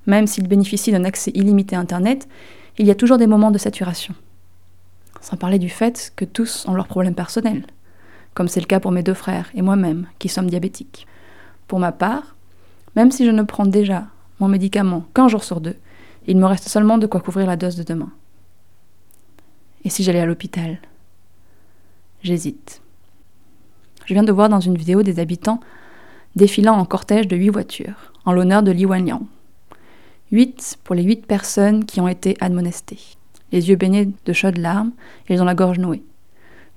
Même s'ils bénéficient d'un accès illimité à Internet, il y a toujours des moments de saturation. Sans parler du fait que tous ont leurs problèmes personnels, comme c'est le cas pour mes deux frères et moi-même, qui sommes diabétiques. Pour ma part, même si je ne prends déjà mon médicament qu'un jour sur deux, il me reste seulement de quoi couvrir la dose de demain. Et si j'allais à l'hôpital? J'hésite. Je viens de voir dans une vidéo des habitants défilant en cortège de huit voitures, en l'honneur de Li Wenliang. Huit pour les huit personnes qui ont été admonestées. Les yeux baignés de chaudes larmes, ils ont la gorge nouée.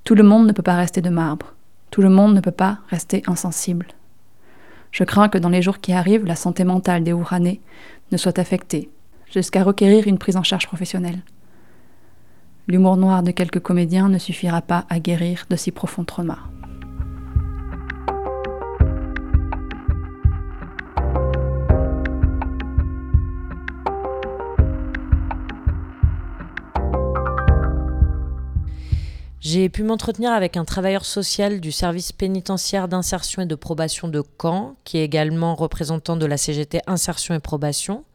Tout le monde ne peut pas rester de marbre. Tout le monde ne peut pas rester insensible. Je crains que dans les jours qui arrivent, la santé mentale des Ouranais ne soit affectée, jusqu'à requérir une prise en charge professionnelle. L'humour noir de quelques comédiens ne suffira pas à guérir de si profonds traumas. J'ai pu m'entretenir avec un travailleur social du service pénitentiaire d'insertion et de probation de Caen, qui est également représentant de la CGT Insertion et Probation.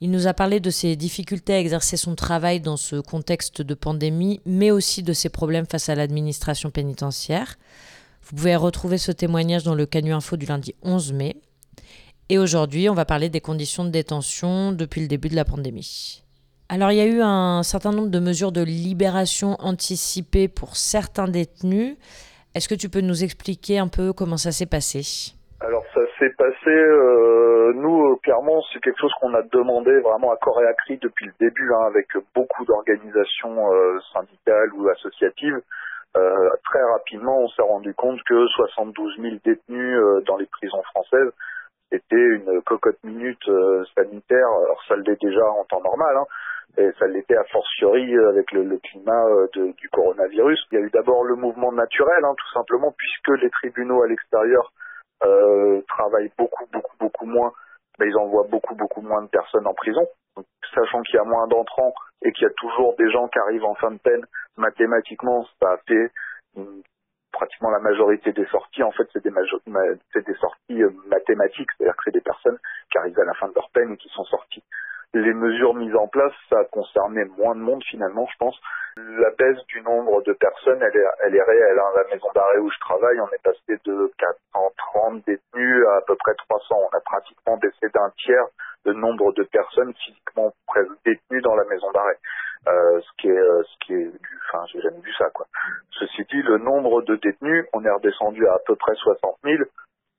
Il nous a parlé de ses difficultés à exercer son travail dans ce contexte de pandémie, mais aussi de ses problèmes face à l'administration pénitentiaire. Vous pouvez retrouver ce témoignage dans le Canu Info du lundi 11 mai. Et aujourd'hui, on va parler des conditions de détention depuis le début de la pandémie. Alors il y a eu un certain nombre de mesures de libération anticipée pour certains détenus. Est-ce que tu peux nous expliquer un peu comment ça s'est passé? Alors ça s'est passé, euh, nous euh, clairement c'est quelque chose qu'on a demandé vraiment à corps et cri depuis le début hein, avec beaucoup d'organisations euh, syndicales ou associatives. Très rapidement on s'est rendu compte que 72 000 détenus dans les prisons françaises c'était une cocotte minute sanitaire. Alors ça l'est déjà en temps normal, hein, et ça l'était a fortiori euh, avec le, le climat euh, de- du coronavirus. Il y a eu d'abord le mouvement naturel, hein, tout simplement, puisque les tribunaux à l'extérieur euh, travaillent beaucoup, beaucoup, beaucoup moins, ben, ils envoient beaucoup, beaucoup moins de personnes en prison. Sachant qu'il y a moins d'entrants et qu'il y a toujours des gens qui arrivent en fin de peine, mathématiquement, ça a fait une- pratiquement la majorité des sorties, en fait, c'est des, c'est des sorties euh, mathématiques, c'est-à-dire que c'est des personnes qui arrivent à la fin de leur peine et qui sont sorties. Les mesures mises en place, ça a concerné moins de monde finalement, je pense. La baisse du nombre de personnes, elle est, elle est réelle. hein. La maison d'arrêt où je travaille, on est passé de 430 détenus à à peu près 300. On a pratiquement baissé d'un tiers le nombre de personnes physiquement détenues dans la maison d'arrêt. Euh, ce qui est, euh, ce qui est, du- enfin, j'ai jamais vu ça, quoi. Ceci dit, le nombre de détenus, on est redescendu à à peu près 60 000.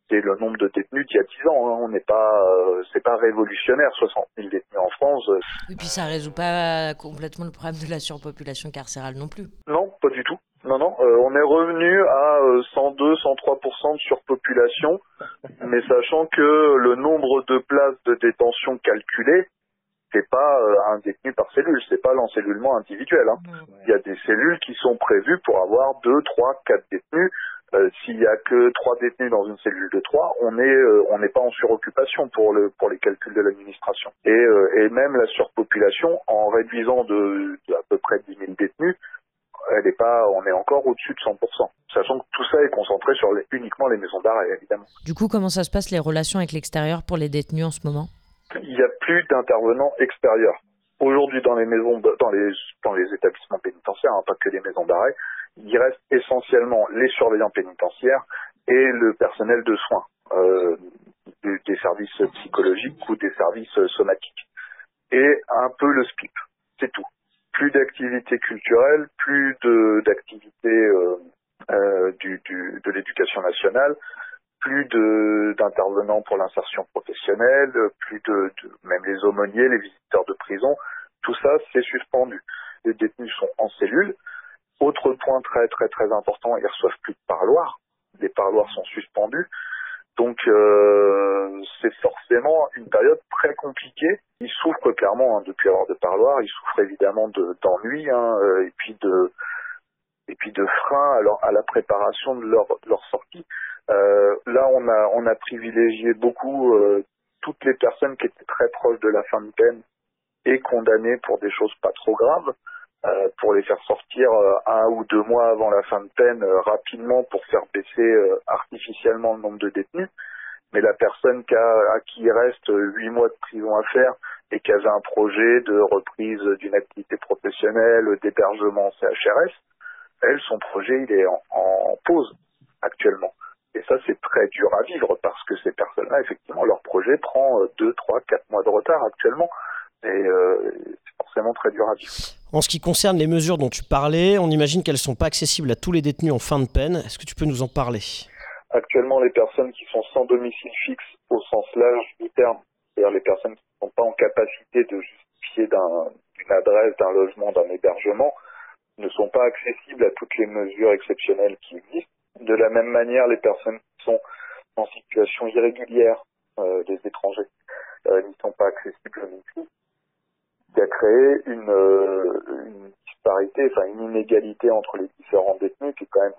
C'est le nombre de détenus d'il y a 10 ans. hein. On n'est pas, euh, c'est pas révolutionnaire, 60 000 détenus en France. euh, Et puis ça résout pas complètement le problème de la surpopulation carcérale non plus. Non, pas du tout. Non, non, euh, on est revenu à euh, 102, 103% de surpopulation, mais sachant que le nombre de places de détention calculées, c'est pas euh, un détenu par cellule, c'est pas l'encellulement individuel. hein. Il y a des cellules qui sont prévues pour avoir 2, 3, 4 détenus. Euh, S'il y a que 3 détenus dans une cellule de 3, on est euh, on n'est pas en suroccupation pour le pour les calculs de l'administration. Et, euh, et même la surpopulation, en réduisant de, de à peu près 10 000 détenus, elle est pas, on est encore au-dessus de 100%. Sachant que tout ça est concentré sur les- uniquement les maisons d'arrêt, évidemment. Du coup, comment ça se passe les relations avec l'extérieur pour les détenus en ce moment? Il n'y a plus d'intervenants extérieurs. Aujourd'hui, dans les maisons, de- dans les, dans les établissements pénitentiaires, hein, pas que les maisons d'arrêt, il reste essentiellement les surveillants pénitentiaires et le personnel de soins, euh, des, services psychologiques ou des services euh, somatiques. Et un peu le SPIP. C'est tout. plus d'activités culturelles, plus d'activités euh, euh, du, du, de l'éducation nationale, plus d'intervenants pour l'insertion professionnelle, plus de, de même les aumôniers, les visiteurs de prison, tout ça c'est suspendu. Les détenus sont en cellule. Autre point très très très important, ils reçoivent plus de parloirs. Les parloirs sont suspendus. Donc euh, c'est forcément une période très compliquée. Ils souffrent clairement hein, depuis avoir de parloirs. Ils souffrent évidemment de d'ennui hein, euh, et puis de et puis de frein à, à la préparation de leur, de leur sortie. Euh, là, on a on a privilégié beaucoup euh, toutes les personnes qui étaient très proches de la fin de peine et condamnées pour des choses pas trop graves, euh, pour les faire sortir euh, un ou deux mois avant la fin de peine euh, rapidement pour faire baisser artificiellement le nombre de détenus. Mais la personne qui a, à qui il reste huit mois de prison à faire et qui avait un projet de reprise d'une activité professionnelle, d'hébergement en CHRS, elle, son projet, il est en, en pause actuellement. Et ça, c'est très dur à vivre parce que ces personnes-là, effectivement, leur projet prend deux, trois, quatre mois de retard actuellement. Et c'est forcément très dur à vivre. En ce qui concerne les mesures dont tu parlais, on imagine qu'elles ne sont pas accessibles à tous les détenus en fin de peine. Est-ce que tu peux nous en parler? Actuellement, les personnes qui sont sans domicile fixe au sens large du terme, c'est-à-dire les personnes qui ne sont pas en capacité de justifier d'un- d'une adresse, d'un logement, d'un hébergement, ne sont pas accessibles à toutes les mesures exceptionnelles qui existent. De la même manière, les personnes qui sont en situation irrégulière, euh, des étrangers, euh, n'y sont pas accessibles non plus. Il a créé une, euh, une disparité, enfin une inégalité entre les différents détenus qui est quand même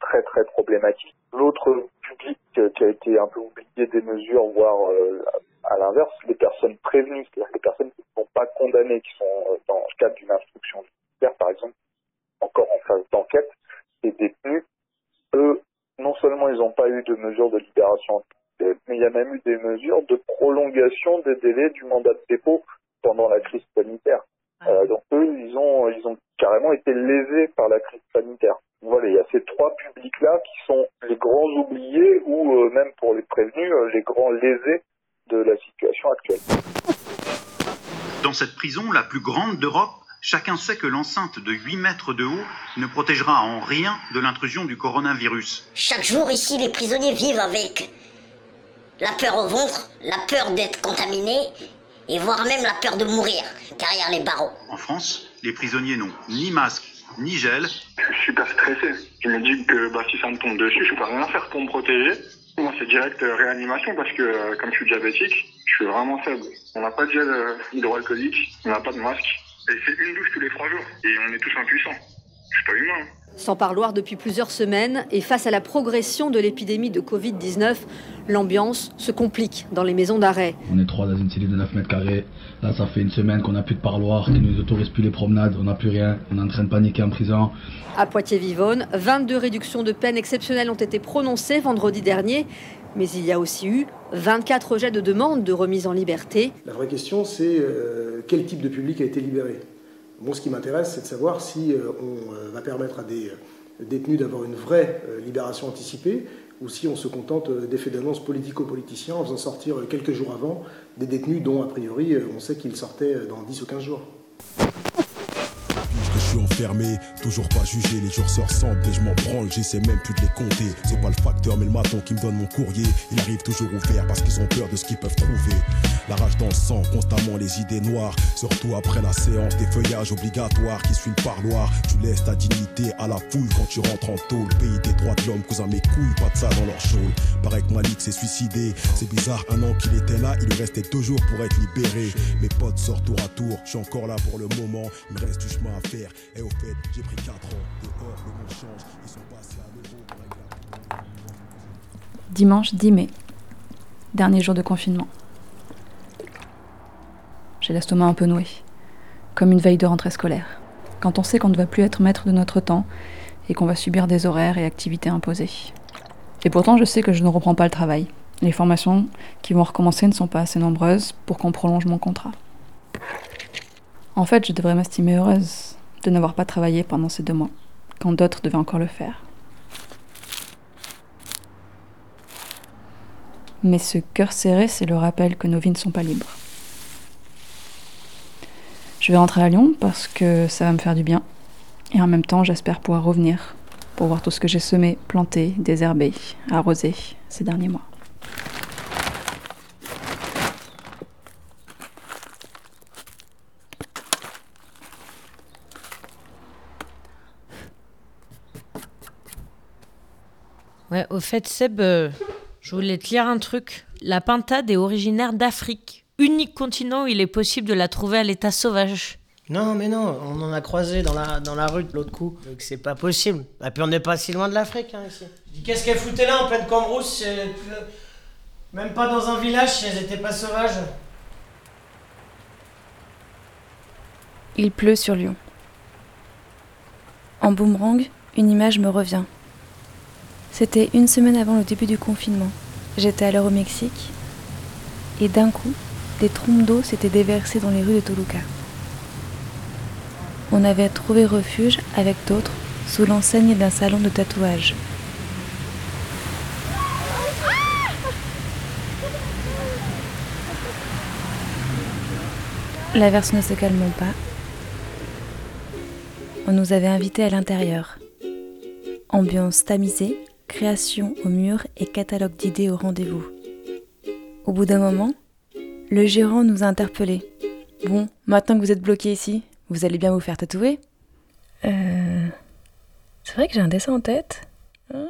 très très problématique. L'autre public euh, qui a été un peu oublié des mesures, voire euh, à l'inverse, les personnes prévenues, c'est-à-dire les personnes qui ne sont pas condamnées, qui sont euh, dans le cadre d'une instruction judiciaire, par exemple, encore en phase d'enquête, les détenus, eux, non seulement ils n'ont pas eu de mesures de libération mais il y a même eu des mesures de prolongation des délais du mandat de dépôt pendant la crise sanitaire. Euh, donc eux, ils ont, ils ont carrément été lésés par la crise sanitaire. Voilà, il y a ces trois publics-là qui sont les grands oubliés ou euh, même pour les prévenus, euh, les grands lésés de la situation actuelle. Dans cette prison, la plus grande d'Europe, chacun sait que l'enceinte de 8 mètres de haut ne protégera en rien de l'intrusion du coronavirus. Chaque jour ici, les prisonniers vivent avec la peur au ventre, la peur d'être contaminé et voire même la peur de mourir derrière les barreaux. En France, les prisonniers n'ont ni masque, ni gel. Je suis super stressé. Je me dis que bah, si ça me tombe dessus, je peux rien faire pour me protéger. Moi, c'est direct euh, réanimation parce que euh, comme je suis diabétique, je suis vraiment faible. On n'a pas de gel euh, hydroalcoolique, on n'a pas de masque. Et c'est une douche tous les trois jours. Et on est tous impuissants. Je suis pas humain. Sans parloir depuis plusieurs semaines et face à la progression de l'épidémie de Covid-19, l'ambiance se complique dans les maisons d'arrêt. On est trois dans une cellule de 9 mètres carrés. Là, ça fait une semaine qu'on n'a plus de parloir, qu'ils nous autorisent plus les promenades, on n'a plus rien. On est en train de paniquer en prison. À Poitiers-Vivonne, 22 réductions de peine exceptionnelles ont été prononcées vendredi dernier, mais il y a aussi eu 24 rejets de demandes de remise en liberté. La vraie question, c'est euh, quel type de public a été libéré? Bon, ce qui m'intéresse, c'est de savoir si euh, on euh, va permettre à des euh, détenus d'avoir une vraie libération anticipée ou si on se contente d'effets d'annonce politico-politiciens en faisant sortir quelques jours avant des détenus dont, a priori, on sait qu'ils sortaient dans 10 ou 15 jours. Toujours pas jugé, les jours se ressemblent et je m'en branle, j'essaie même plus de les compter. C'est pas le facteur mais le maton qui me donne mon courrier, il arrive toujours ouvert parce qu'ils ont peur de ce qu'ils peuvent trouver. La rage dans le sang, constamment les idées noires, surtout après la séance des feuillages obligatoires qui suit le parloir. Tu laisses ta dignité à la foule quand tu rentres en tôle. Pays des droits de l'homme, cousin mes couilles, pas de ça dans leur show. Paraît que Malik s'est suicidé, c'est bizarre, un an qu'il était là, il restait deux jours pour être libéré. Mes potes sortent tour à tour, je suis encore là pour le moment, il me reste du chemin à faire. J'ai pris 4 ans, dehors ils sont. Dimanche 10 mai, dernier jour de confinement. J'ai l'estomac un peu noué, comme une veille de rentrée scolaire, quand on sait qu'on ne va plus être maître de notre temps et qu'on va subir des horaires et activités imposées. Et pourtant, je sais que je ne reprends pas le travail. Les formations qui vont recommencer ne sont pas assez nombreuses pour qu'on prolonge mon contrat. En fait, je devrais m'estimer heureuse de n'avoir pas travaillé pendant ces deux mois, quand d'autres devaient encore le faire. Mais ce cœur serré, c'est le rappel que nos vies ne sont pas libres. Je vais rentrer à Lyon parce que ça va me faire du bien. Et en même temps, j'espère pouvoir revenir pour voir tout ce que j'ai semé, planté, désherbé, arrosé ces derniers mois. Ouais, au fait, Seb, euh, je voulais te lire un truc. La pintade est originaire d'Afrique, unique continent où il est possible de la trouver à l'état sauvage. Non, mais non, on en a croisé dans la, dans la rue de l'autre coup. Donc c'est pas possible. Et puis on n'est pas si loin de l'Afrique, hein, ici. Je dis, qu'est-ce qu'elles foutaient là en pleine Cambrousse? C'est- Même pas dans un village si elles étaient pas sauvages. Il pleut sur Lyon. En boomerang, une image me revient. C'était une semaine avant le début du confinement. J'étais alors au Mexique et d'un coup, des trompes d'eau s'étaient déversées dans les rues de Toluca. On avait trouvé refuge avec d'autres sous l'enseigne d'un salon de tatouage. L'averse ne se calmant pas, on nous avait invités à l'intérieur. Ambiance tamisée, création au mur et catalogue d'idées au rendez-vous. Au bout d'un moment, le gérant nous a interpellés. Bon, maintenant que vous êtes bloqué ici, vous allez bien vous faire tatouer? Euh. C'est vrai que j'ai un dessin en tête Hmm,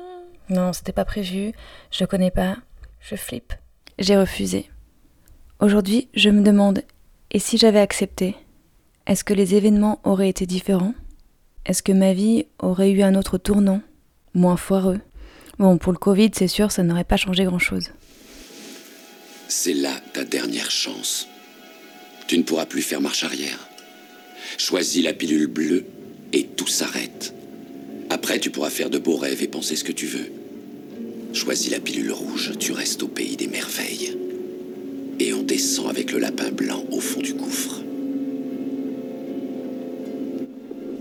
Non, c'était pas prévu, je connais pas, je flippe. J'ai refusé. Aujourd'hui, je me demande, et si j'avais accepté? Est-ce que les événements auraient été différents? Est-ce que ma vie aurait eu un autre tournant Moins foireux? Bon, pour le Covid, c'est sûr, ça n'aurait pas changé grand-chose. C'est là ta dernière chance. Tu ne pourras plus faire marche arrière. Choisis la pilule bleue et tout s'arrête. Après, tu pourras faire de beaux rêves et penser ce que tu veux. Choisis la pilule rouge, tu restes au pays des merveilles. Et on descend avec le lapin blanc au fond du gouffre.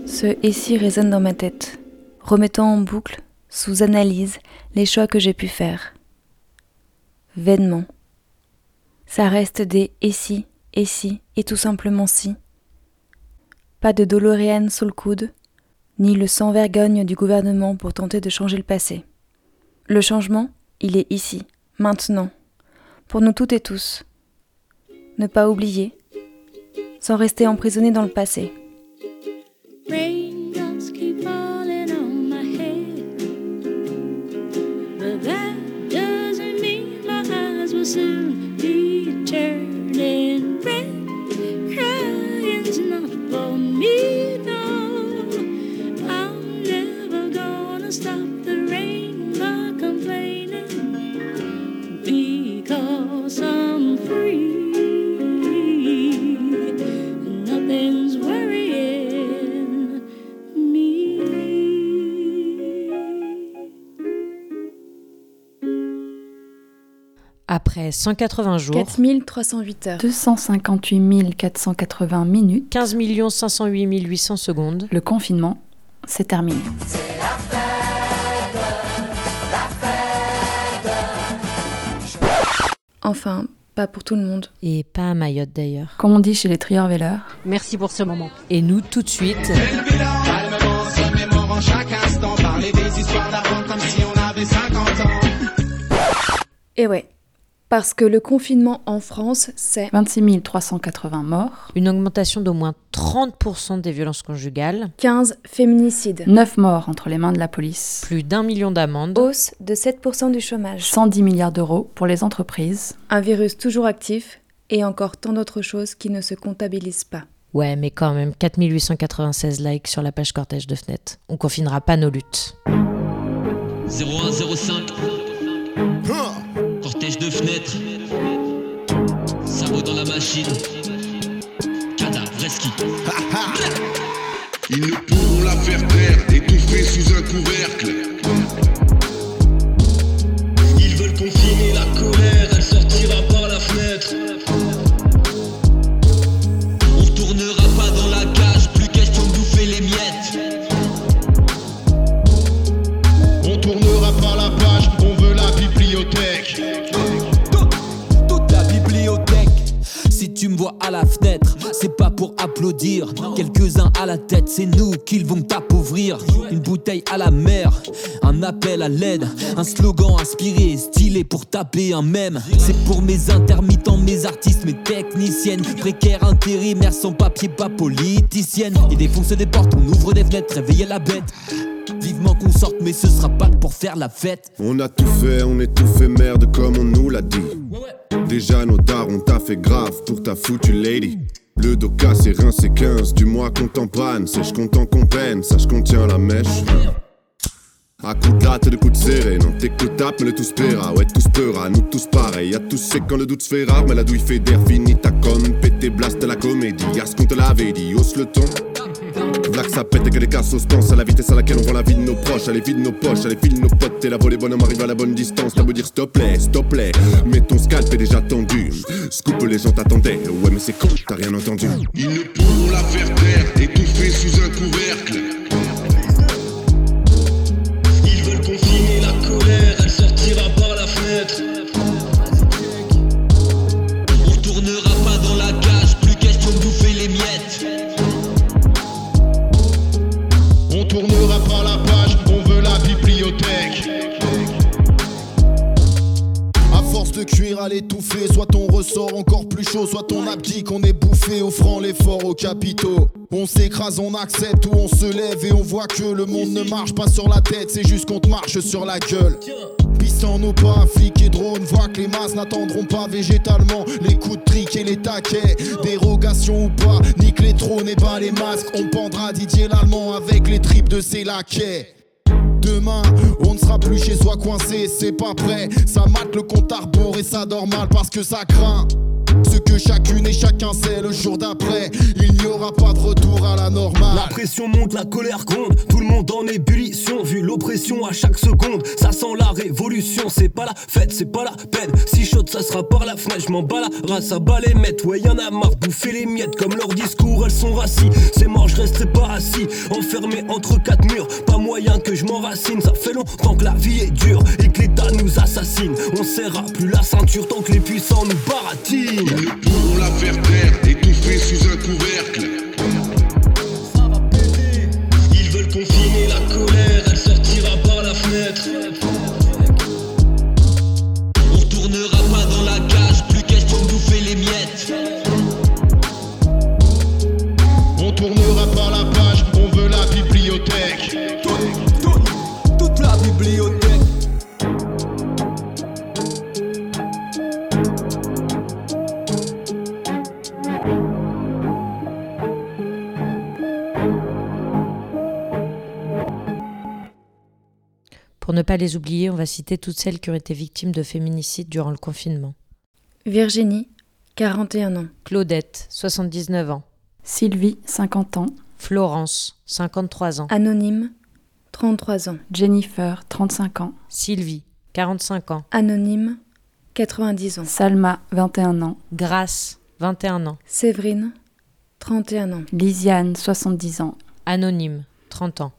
Ce ici résonne dans ma tête, remettant en boucle, sous analyse, les choix que j'ai pu faire. Vainement. Ça reste des et si, et si, et tout simplement si. Pas de Doloréane sous le coude, ni le sans-vergogne du gouvernement pour tenter de changer le passé. Le changement, il est ici, maintenant, pour nous toutes et tous. Ne pas oublier, sans rester emprisonné dans le passé. thousand liters. Après 180 jours, 4308 heures. 258 480 minutes. 15 508 800 secondes. Le confinement, c'est terminé. Enfin, pas pour tout le monde. Et pas à Mayotte d'ailleurs. Comme on dit chez les trieurs-véleurs. Merci pour ce moment. Et nous, tout de suite. Calmement, se mémore en chaque instant. Parler des histoires d'avant comme si on avait 50 ans. Et ouais, parce que le confinement en France, c'est 26 380 morts. Une augmentation d'au moins 30% des violences conjugales. 15 féminicides. 9 morts entre les mains de la police. Plus d'un million d'amendes. Hausse de 7% du chômage. 110 milliards d'euros pour les entreprises. Un virus toujours actif et encore tant d'autres choses qui ne se comptabilisent pas. Ouais, mais quand même, 4896 likes sur la page cortège de Fenêtre. On confinera pas nos luttes. 0105 Cortège de fenêtres. Sabot dans la machine. Cadavre, ski Ils ne pourront la faire taire, étouffée sous un couvercle. Me à la fenêtre, c'est pas pour applaudir. Quelques-uns à la tête, c'est nous qu'ils vont t'appauvrir. Une bouteille à la mer, un appel à l'aide, un slogan inspiré, stylé pour taper un mème. C'est pour mes intermittents, mes artistes, mes techniciennes, précaires, intérimaires, sans papier, pas politiciennes. Et défonce des portes, on ouvre des fenêtres, réveiller la bête. Vivement qu'on sorte, mais ce sera pas pour faire la fête. On a tout fait, on est tout fait merde comme on nous l'a dit. Déjà nos dards on t'a fait grave pour ta foutue lady. Le dos cassé, rincé 15, du mois panne. Sèche content qu'on peine, sache qu'on tient la mèche. À coups de latte et de coups de serré, non t'écoutes tape mais le tous paiera, ouais tous peura, nous tous pareil, y'a tous c'est quand le doute se fait rare, mais la douille fait d'air fini ta com, pété blast la comédie, y'a ce qu'on te l'avait dit, hausse le ton. Black ça pète et que les cassos pensent à la vitesse à laquelle on rend la vie de nos proches, allez vide nos poches, allez file nos potes, et la volée bonhomme arrive à la bonne distance, t'as beau dire stop plaît, stop plaît, mais ton scalp est déjà tendu, scoop les gens t'attendaient, ouais mais c'est con, t'as rien entendu. Ils ne pourront la faire taire, étouffée sous un couvercle. Cuire à l'étouffer, soit ton ressort encore plus chaud, soit ton abdique, on est bouffé, offrant l'effort aux capitaux. On s'écrase, on accepte ou on se lève et on voit que le monde ne marche pas sur la tête, c'est juste qu'on te marche sur la gueule. Pistant nos pas, flics et drones, voient que les masses n'attendront pas végétalement les coups de trick et les taquets. Dérogation ou pas, nique les trônes et pas les masques. On pendra Didier l'allemand avec les tripes de ses laquais. Demain, on ne sera plus chez soi coincé, c'est pas prêt. Ça mate le compte à rebours et ça dort mal parce que ça craint. Ce que chacune et chacun sait le jour d'après, il n'y aura pas de retour à la normale. La pression monte, la colère gronde, tout le monde en ébullition, vu l'oppression à chaque seconde. Ça sent la révolution, c'est pas la fête, c'est pas la peine. Si chaude, ça sera par la fenêtre, je m'en bats la race à bas les mettre. Ouais, y'en a marre, bouffer les miettes, comme leur discours, elles sont rassis. C'est mort, je resterai pas assis, enfermé entre quatre murs. Pas moyen que je m'enracine, ça fait longtemps que la vie est dure et que l'État nous assassine. On serra plus la ceinture tant que les puissants nous baratinent. Ils ne pourront la faire taire, étouffée sous un couvercle. Ne pas les oublier, on va citer toutes celles qui ont été victimes de féminicide durant le confinement. Virginie, 41 ans. Claudette, 79 ans. Sylvie, 50 ans. Florence, 53 ans. Anonyme, 33 ans. Jennifer, 35 ans. Sylvie, 45 ans. Anonyme, 90 ans. Salma, 21 ans. Grace, 21 ans. Séverine, 31 ans. Lisiane, 70 ans. Anonyme, 30 ans.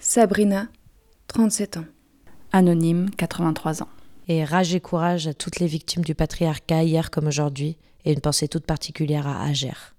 Sabrina, 37 ans. Anonyme, 83 ans. Et rage et courage à toutes les victimes du patriarcat hier comme aujourd'hui, et une pensée toute particulière à Agère.